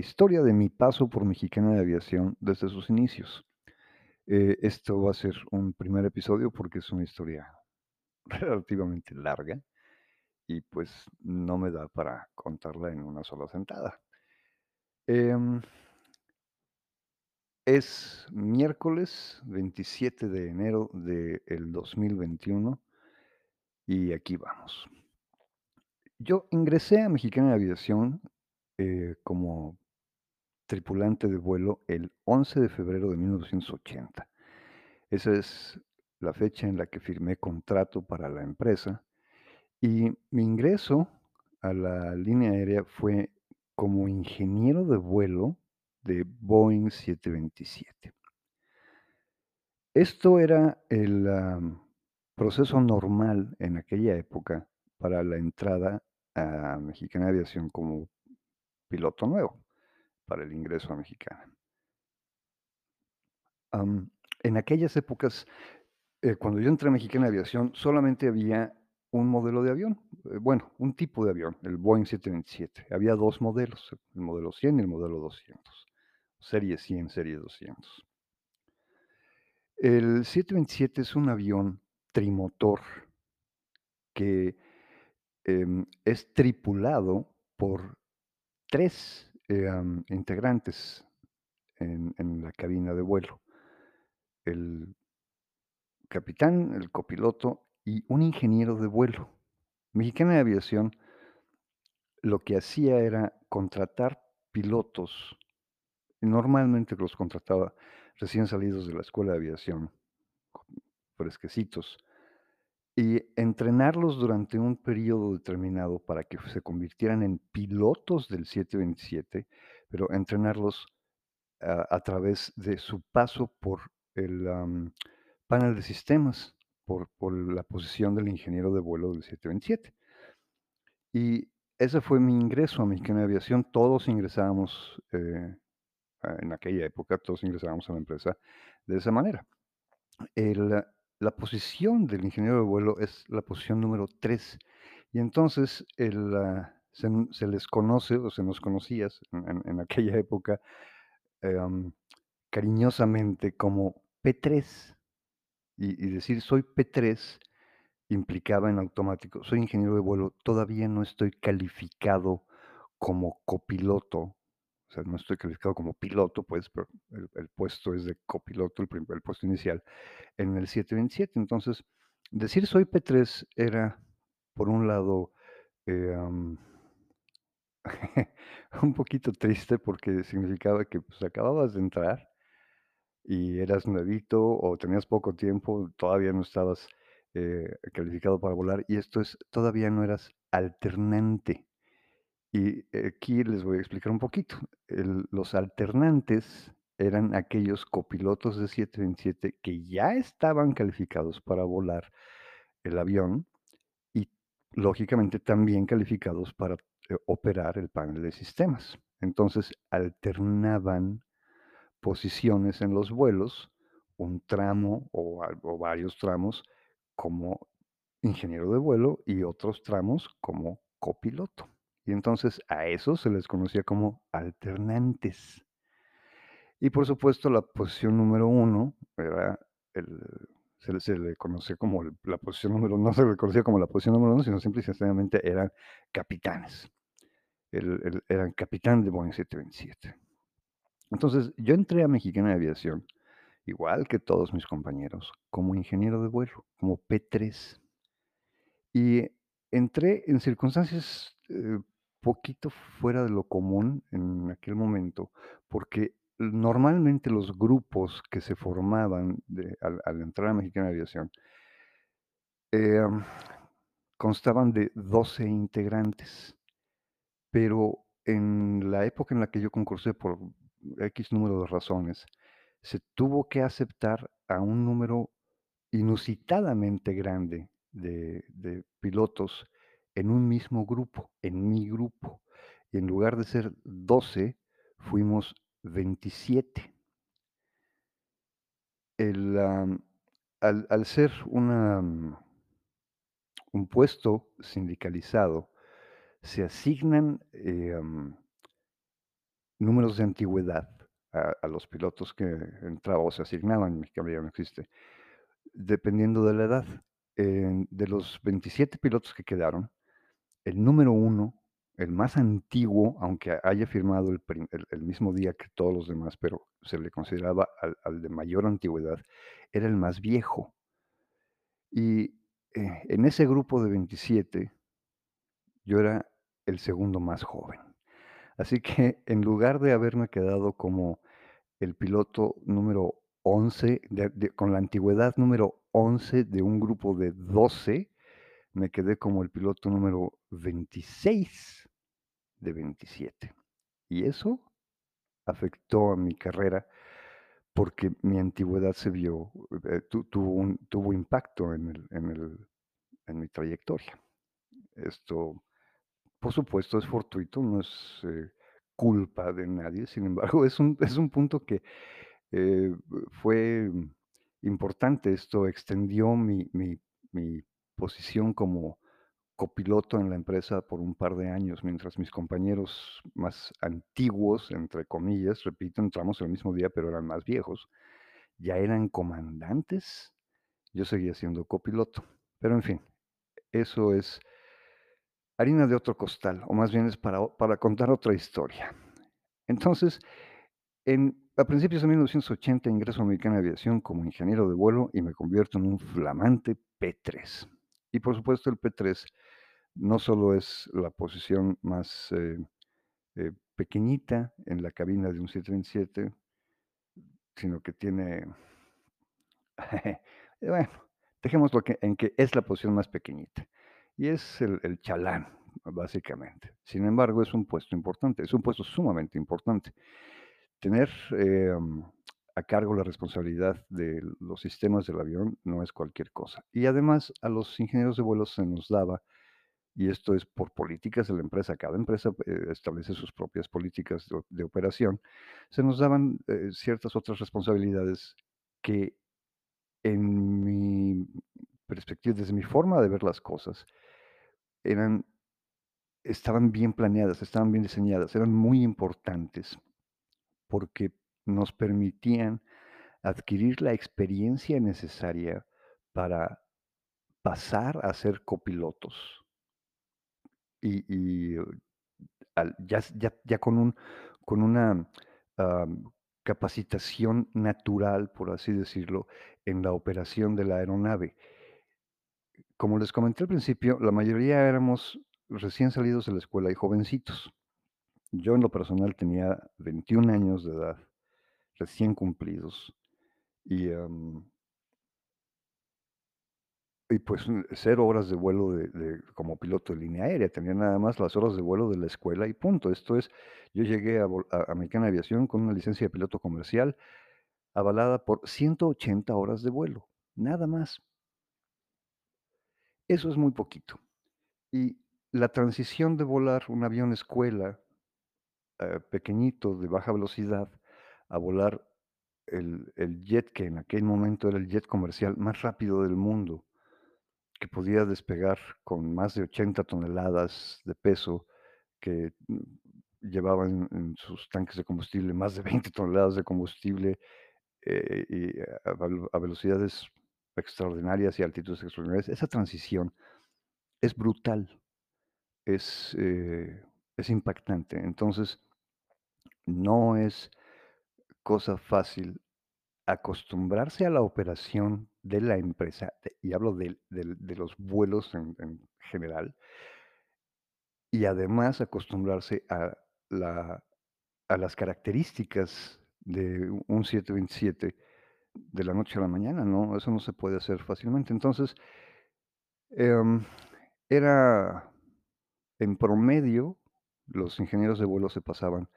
historia de mi paso por Mexicana de Aviación desde sus inicios. Eh, esto va a ser un primer episodio porque es una historia relativamente larga y pues no me da para contarla en una sola sentada. Em, es miércoles 27 de enero del 2021 y aquí vamos. Yo ingresé a Mexicana de Aviación eh, como tripulante de vuelo el 11 de febrero de 1980. Esa es la fecha en la que firmé contrato para la empresa y mi ingreso a la línea aérea fue como ingeniero de vuelo de Boeing 727. Esto era el proceso normal en aquella época para la entrada a Mexicana Aviación como piloto nuevo, para el ingreso a Mexicana. En aquellas épocas, eh, cuando yo entré a Mexicana Aviación, solamente había un modelo de avión, eh, bueno, un tipo de avión, el Boeing 727. Había 2 modelos, el modelo 100 y el modelo 200, serie 100, serie 200. El 727 es un avión trimotor que, em, es tripulado por 3, eh, integrantes en en la cabina de vuelo. El capitán, el copiloto y un ingeniero de vuelo. Mexicana de Aviación lo que hacía era contratar pilotos, normalmente los contrataba recién salidos de la escuela de aviación, fresquecitos, y entrenarlos durante un período determinado para que se convirtieran en pilotos del 727, pero entrenarlos a a través de su paso por el, am, panel de sistemas, por por la posición del ingeniero de vuelo del 727. Y ese fue mi ingreso a Mexicana de Aviación. Todos ingresábamos, eh, ah, en aquella época, todos ingresábamos a la empresa de esa manera. El la posición del ingeniero de vuelo es la posición número 3, y entonces se les conoce, o se nos en en aquella época, em, cariñosamente como P3. Y y decir soy P3 implicaba en automático, soy ingeniero de vuelo, todavía no estoy calificado como copiloto, o sea, no estoy calificado como piloto, pues, pero el puesto es de copiloto, el el puesto inicial en el 727. Entonces, decir soy P3 era, por un lado, eh, un poquito triste porque significaba que, pues, acababas de entrar y eras nuevito o tenías poco tiempo, todavía no estabas, eh, calificado para volar, y esto es, todavía no eras alternante. Y aquí les voy a explicar un poquito. Los alternantes eran aquellos copilotos de 727 que ya estaban calificados para volar el avión y, lógicamente, también calificados para, eh, operar el panel de sistemas. Entonces, alternaban posiciones en los vuelos, un tramo o varios tramos como ingeniero de vuelo y otros tramos como copiloto. Y entonces a esos se les conocía como alternantes. Y por supuesto, la posición número 1 era el se le conoce como la posición número no se le conocía como la posición número 1, sino simple y sencillamente eran capitanes. El eran capitán de Boeing 727. Entonces, yo entré a Mexicana de Aviación, igual que todos mis compañeros, como ingeniero de vuelo, como P3. Y entré en circunstancias, eh, poquito fuera de lo común en aquel momento, porque normalmente los grupos que se formaban al entrar a Mexicana Aviación em, constaban de 12 integrantes. Pero en la época en la que yo concursé por equis número de razones, se tuvo que aceptar a un número inusitadamente grande de de pilotos en un mismo grupo, en mi grupo. Y en lugar de ser 12, fuimos 27. El, al ser una un puesto sindicalizado, se asignan, em números de antigüedad a los pilotos que entraban o se asignaban, que ya no existe, dependiendo de la edad. De los 27 pilotos que quedaron, el número 1, el más antiguo, aunque haya firmado el mismo día que todos los demás, pero se le consideraba al de mayor antigüedad, era el más viejo. Y, eh, en ese grupo de 27 yo era el segundo más joven. Así que, en lugar de haberme quedado como el piloto número 11, de de con la antigüedad número 11 de un grupo de 12, me quedé como el piloto número 26 de 27. Y eso afectó a mi carrera, porque mi antigüedad se vio, eh, tu tuvo un tuvo impacto en el en el en mi trayectoria. Esto, por supuesto, es fortuito, no es, eh, culpa de nadie, sin embargo, es un es un punto que, eh, fue importante. Esto extendió mi mi mi posición como copiloto en la empresa por un par de años, mientras mis compañeros más "antiguos", entre comillas, repito, entramos el mismo día, pero eran más viejos, ya eran comandantes, yo seguía siendo copiloto. Pero, en fin, eso es harina de otro costal, o más bien es para para contar otra historia. Entonces, en a principios de 1980 ingreso a Mexicana Aviación como ingeniero de vuelo y me convierto en un flamante P3. Y, por supuesto, el P3 no solo es la posición más, eh eh, pequeñita en la cabina de un 727 sino que tiene bueno, dejémoslo que en que es la posición más pequeñita, y es el el chalán, básicamente. Sin embargo, es un puesto importante, es un puesto sumamente importante. Tener, em, a cargo la responsabilidad de los sistemas del avión no es cualquier cosa. Y además, a los ingenieros de vuelo se nos daba, y esto es por políticas de la empresa, cada empresa, eh, establece sus propias políticas de operación, se nos daban, eh, ciertas otras responsabilidades que, en mi perspectiva, desde mi forma de ver las cosas, eran estaban bien planeadas, estaban bien diseñadas, eran muy importantes, porque nos permitían adquirir la experiencia necesaria para pasar a ser copilotos. Y al ya con un con una, capacitación natural, por así decirlo, en la operación de la aeronave. Como les comenté al principio, la mayoría éramos recién salidos de la escuela y jovencitos. Yo, en lo personal, tenía 21 años de edad, recién cumplidos, y, am y pues, 0 horas de vuelo de como piloto de línea aérea, tenía nada más las horas de vuelo de la escuela y punto. Esto es, yo llegué a a a Mexicana Aviación con una licencia de piloto comercial, avalada por 180 horas de vuelo, nada más. Eso es muy poquito. Y la transición de volar un avión escuela, eh, pequeñito, de baja velocidad, a volar el el jet, que en aquel momento era el jet comercial más rápido del mundo, que podía despegar con más de 80 toneladas de peso, que, mm, llevaban en sus tanques de combustible más de 20 toneladas de combustible, eh, y a velo a velocidades extraordinarias y altitudes extraordinarias. Esa transición es brutal, es, eh, es impactante. Entonces no es cosa fácil acostumbrarse a la operación de la empresa, y hablo de los vuelos en en general y además acostumbrarse a las características de un 727 de la noche a la mañana, ¿no? Eso no se puede hacer fácilmente. Entonces em, era en promedio, los ingenieros de vuelo se pasaban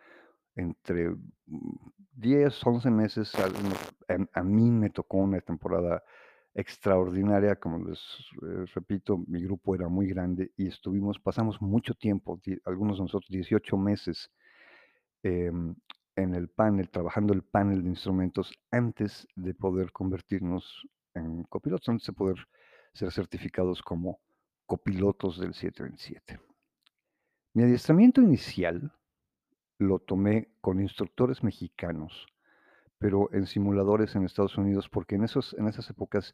entre, mm, 10, 11 meses, a mí me tocó una temporada extraordinaria, como les, eh, repito, mi grupo era muy grande y estuvimos pasamos mucho tiempo, algunos de nosotros 18 meses, em, en el panel, trabajando el panel de instrumentos antes de poder convertirnos en copilotos, antes de poder ser certificados como copilotos del 727. Mi adiestramiento inicial lo tomé con instructores mexicanos, pero en simuladores en Estados Unidos, porque en esos en esas épocas,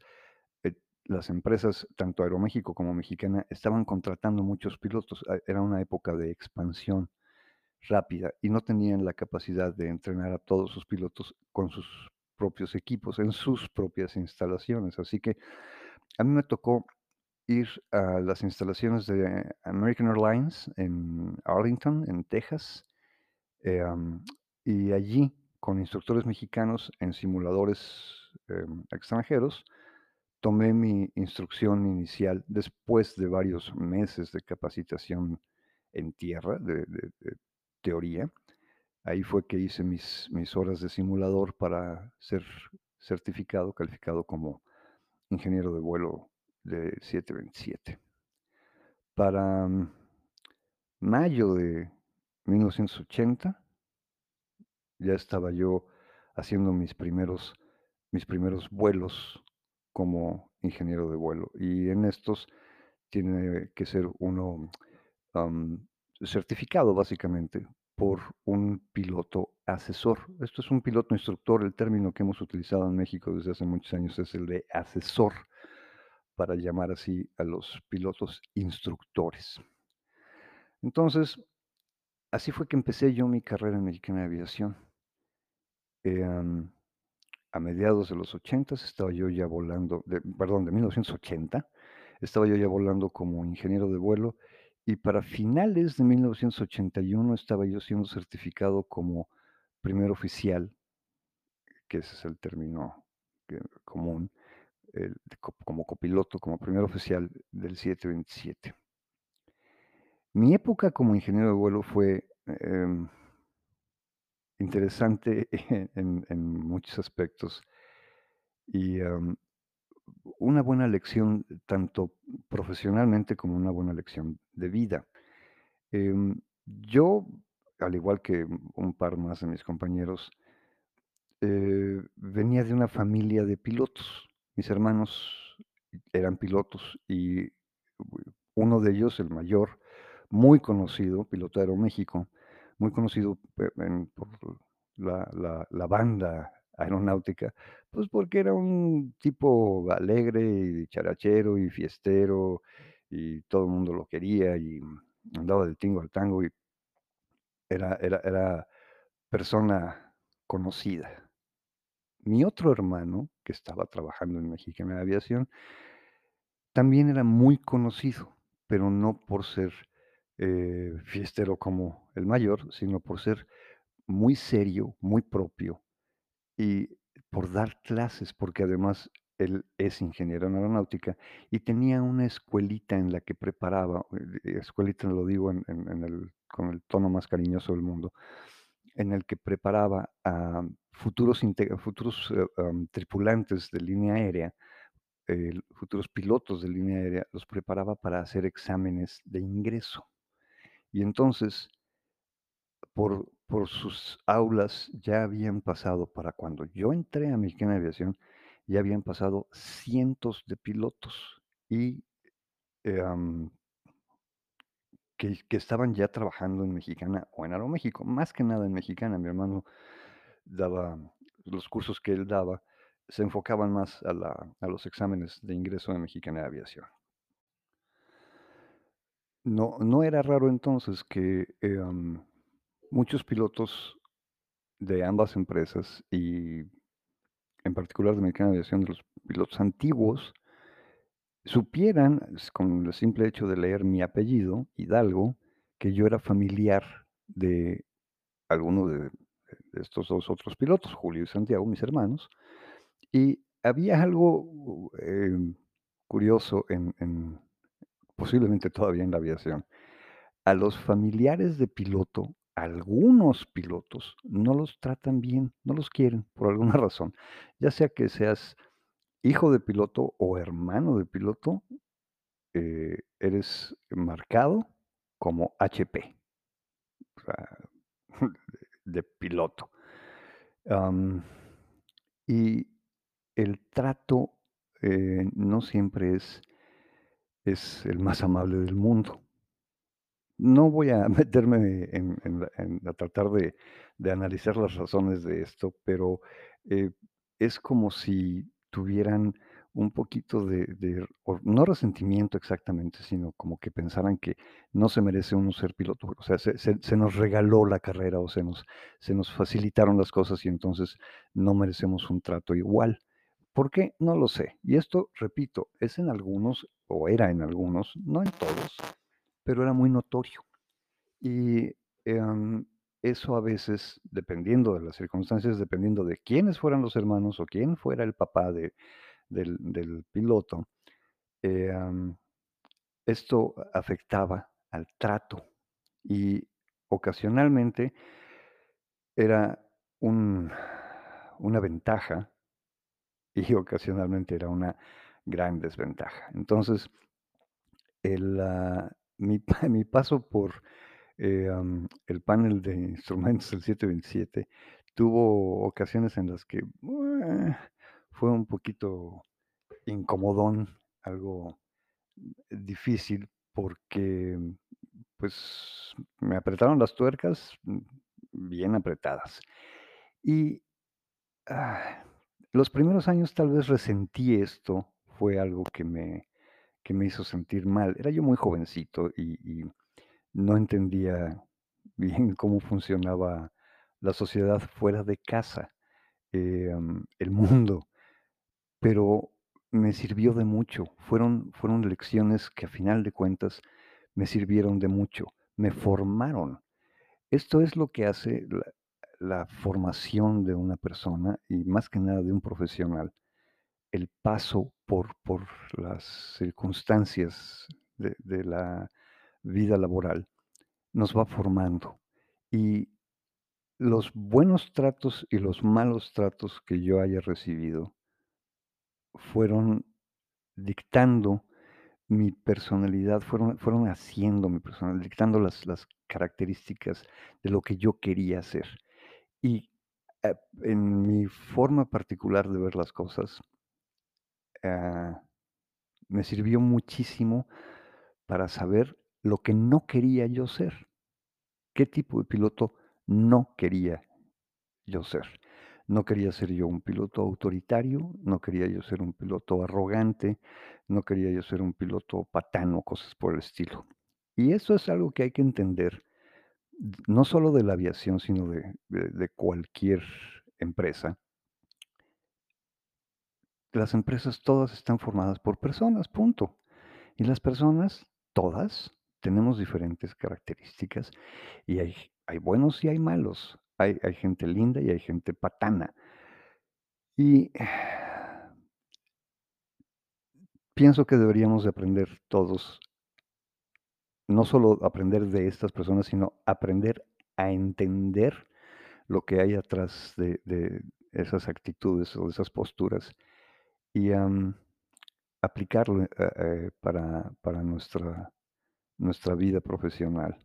eh, las empresas, tanto Aeroméxico como Mexicana, estaban contratando muchos pilotos. Ah, era una época de expansión rápida y no tenían la capacidad de entrenar a todos sus pilotos con sus propios equipos, en sus propias instalaciones. Así que a mí me tocó ir a las instalaciones de American Airlines en Arlington, en Texas, em, y allí, con instructores mexicanos en simuladores, em, extranjeros, tomé mi instrucción inicial después de varios meses de capacitación en tierra, de de teoría. Ahí fue que hice mis mis horas de simulador para ser certificado, calificado como ingeniero de vuelo de 727. Para mm, mayo de 1980 ya estaba yo haciendo mis primeros mis primeros vuelos como ingeniero de vuelo, y en estos tiene que ser uno, certificado básicamente por un piloto asesor. Esto es un piloto instructor, el término que hemos utilizado en México desde hace muchos años es el de asesor, para llamar así a los pilotos instructores. Entonces, así fue que empecé yo mi carrera en Mexicana de Aviación. Em, a mediados de los 80s estaba yo ya volando, de perdón, de 1980, estaba yo ya volando como ingeniero de vuelo, y para finales de 1981 estaba yo siendo certificado como primer oficial, que ese es el término común, como copiloto, como primer oficial del 727. Mi época como ingeniero de vuelo fue, em interesante en muchos aspectos. Y, am, una buena lección, tanto profesionalmente como una buena lección de vida. Em, yo, al igual que un par más de mis compañeros eh, venía de una familia de pilotos. Mis hermanos eran pilotos y uno de ellos, el mayor, muy conocido, piloto de Aeroméxico, muy conocido pe en por la la banda aeronáutica, pues, porque era un tipo alegre y dicharachero y fiestero, y todo el mundo lo quería, y andaba del tingo al tango, y era era era persona conocida. Mi otro hermano, que estaba trabajando en Mexicana de Aviación también era muy conocido, pero no por ser, eh, fiestero como el mayor, sino por ser muy serio, muy propio, y por dar clases, porque además él es ingeniero en aeronáutica y tenía una escuelita en la que preparaba, eh, escuelita lo digo en el con el tono más cariñoso del mundo, en el que preparaba a futuros futuros, am, tripulantes de línea aérea, futuros pilotos de línea aérea, los preparaba para hacer exámenes de ingreso. Y entonces por por sus aulas ya habían pasado, para cuando yo entré a Mexicana de Aviación, ya habían pasado cientos de pilotos y, am que que estaban ya trabajando en Mexicana o en Aeroméxico, más que nada en Mexicana. Mi hermano daba los cursos que él daba, se enfocaban más a la a los exámenes de ingreso de Mexicana de Aviación. No no era raro entonces que, em, muchos pilotos de ambas empresas y en particular de Mexicana de Aviación, de los pilotos antiguos supieran, con el simple hecho de leer mi apellido, Hidalgo, que yo era familiar de alguno de estos 2 otros pilotos, Julio y Santiago, mis hermanos. Y había algo, em, curioso en posiblemente todavía en la aviación. A los familiares de piloto, algunos pilotos no los tratan bien, no los quieren por alguna razón, ya sea que seas hijo de piloto o hermano de piloto, eh, eres marcado como HP. O sea, de piloto. Y el trato, eh, no siempre es es el más amable del mundo. No voy a meterme en a tratar de analizar las razones de esto, pero, eh, es como si tuvieran un poquito de no resentimiento exactamente, sino como que pensaran que no se merece uno ser piloto, o sea, se se se nos regaló la carrera o se nos se nos facilitaron las cosas y entonces no merecemos un trato igual. ¿Por qué? No lo sé. Y esto, repito, es en algunos, o era en algunos, no en todos, pero era muy notorio. Y, em, eso a veces, dependiendo de las circunstancias, dependiendo de quiénes fueran los hermanos o quién fuera el papá de del piloto, em, esto afectaba al trato y ocasionalmente era un una ventaja y ocasionalmente era una gran desventaja. Entonces, el, ah, mi mi paso por, eh, el panel de instrumentos del 727 tuvo ocasiones en las que, fue un poquito incomodón, algo difícil, porque, pues, me apretaron las tuercas, mm, bien apretadas. Y, ah, los primeros años tal vez resentí esto, fue algo que me que me hizo sentir mal. Era yo muy jovencito y no entendía bien cómo funcionaba la sociedad fuera de casa, em, el mundo, pero me sirvió de mucho. Fueron fueron lecciones que a final de cuentas me sirvieron de mucho, me formaron. Esto es lo que hace la formación de una persona y más que nada de un profesional, el paso por por las circunstancias de la vida laboral nos va formando. Y los buenos tratos y los malos tratos que yo haya recibido fueron dictando mi personalidad, fueron fueron haciendo mi personalidad, dictando las las características de lo que yo quería ser. Y, ah, en mi forma particular de ver las cosas ah, me sirvió muchísimo para saber lo que no quería yo ser. ¿Qué tipo de piloto no quería yo ser? No quería ser yo un piloto autoritario, no quería yo ser un piloto arrogante, no quería yo ser un piloto patán o cosas por el estilo. Y eso es algo que hay que entender, no solo de la aviación, sino de de cualquier empresa. Las empresas todas están formadas por personas, punto. Y las personas, todas, tenemos diferentes características y hay hay buenos y hay malos, hay hay gente linda y hay gente patana. Y pienso que deberíamos de aprender todos no solo aprender de estas personas, sino aprender a entender lo que hay atrás de de esas actitudes o esas posturas y, aplicarlo, eh eh, para para nuestra nuestra vida profesional.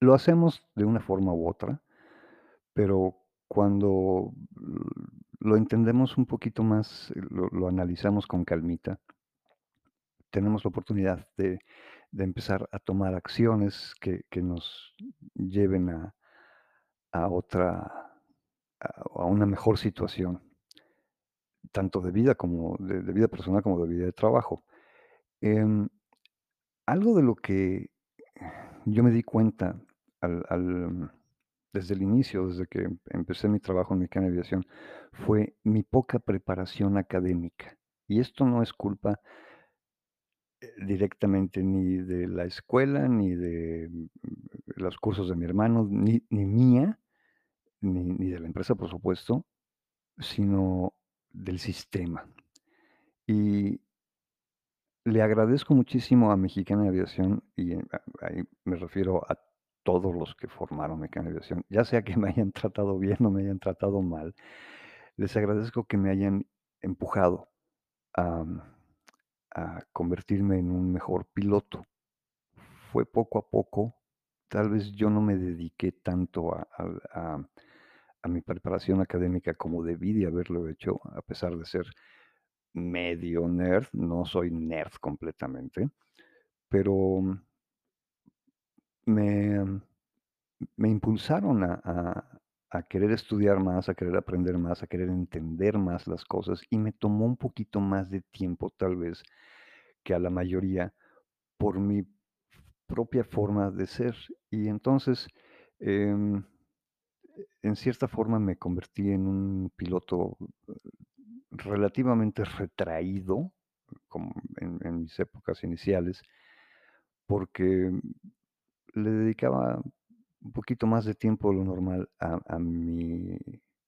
Lo hacemos de una forma u otra, pero cuando lo entendemos un poquito más, lo lo analizamos con calmita tenemos la oportunidad de empezar a tomar acciones que nos lleven a otra a una mejor situación tanto de vida como de vida personal, como de vida de trabajo. Em, algo de lo que yo me di cuenta desde el inicio, desde que empecé mi trabajo en Mecánica de Aviación, fue mi poca preparación académica. Y esto no es culpa directamente ni de la escuela, ni de, mm, los cursos de mi hermano, ni ni mía, ni ni de la empresa, por supuesto, sino del sistema. Y le agradezco muchísimo a Mexicana de Aviación y, eh, ahí me refiero a todos los que formaron Mecánica de Aviación, ya sea que me hayan tratado bien o me hayan tratado mal, les agradezco que me hayan empujado a a convertirme en un mejor piloto. Fue poco a poco, tal vez yo no me dediqué tanto a a a mi preparación académica como debí de haberlo hecho, a pesar de ser medio nerd, no soy nerd completamente, pero me me impulsaron a a querer estudiar más, a querer aprender más, a querer entender más las cosas, y me tomó un poquito más de tiempo, tal vez, que a la mayoría, por mi propia forma de ser. Y entonces, em, en cierta forma me convertí en un piloto relativamente retraído, como en mis épocas iniciales, porque le dedicaba un poquito más de tiempo de lo normal a mi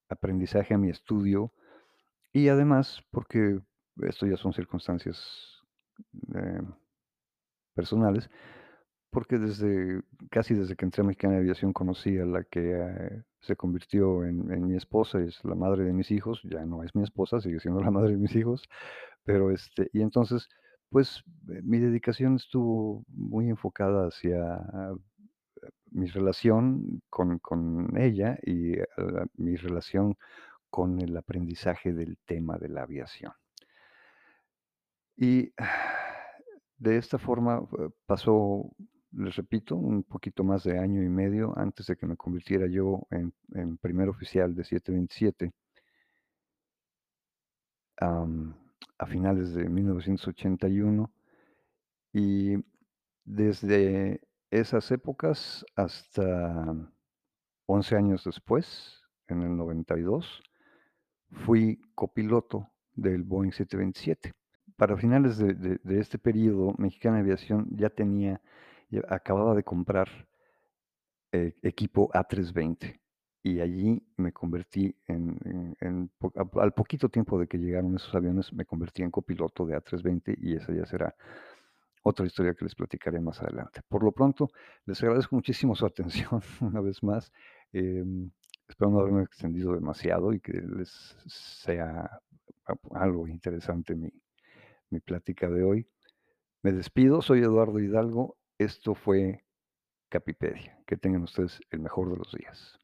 aprendizaje, a mi estudio, y además porque esto ya son circunstancias, em, personales, porque desde casi desde que entré a Mexicana de Aviación conocí a la que, eh, se convirtió en en mi esposa, es la madre de mis hijos, ya no es mi esposa, sigue siendo la madre de mis hijos, pero, este, y entonces, pues, eh, mi dedicación estuvo muy enfocada hacia mi relación con con ella y, eh, mi relación con el aprendizaje del tema de la aviación. Y de esta forma, eh, pasó, les repito, un poquito más de año y medio antes de que me convirtiera yo en primer oficial de 727 am, a finales de 1981. Y desde esas épocas hasta 11 años después, en el 92, fui copiloto del Boeing 727. Para finales de este período, Mexicana Aviación ya tenía acababa de comprar e equipo A320, y allí me convertí en en al poquito tiempo de que llegaron esos aviones, me convertí en copiloto de A320, y esa ya será otra historia que les platicaré más adelante. Por lo pronto, les agradezco muchísimo su atención una vez más, em, espero no haberme extendido demasiado y que les sea algo interesante mi mi plática de hoy. Me despido, soy Eduardo Hidalgo, esto fue Capipedia. Que tengan ustedes el mejor de los días.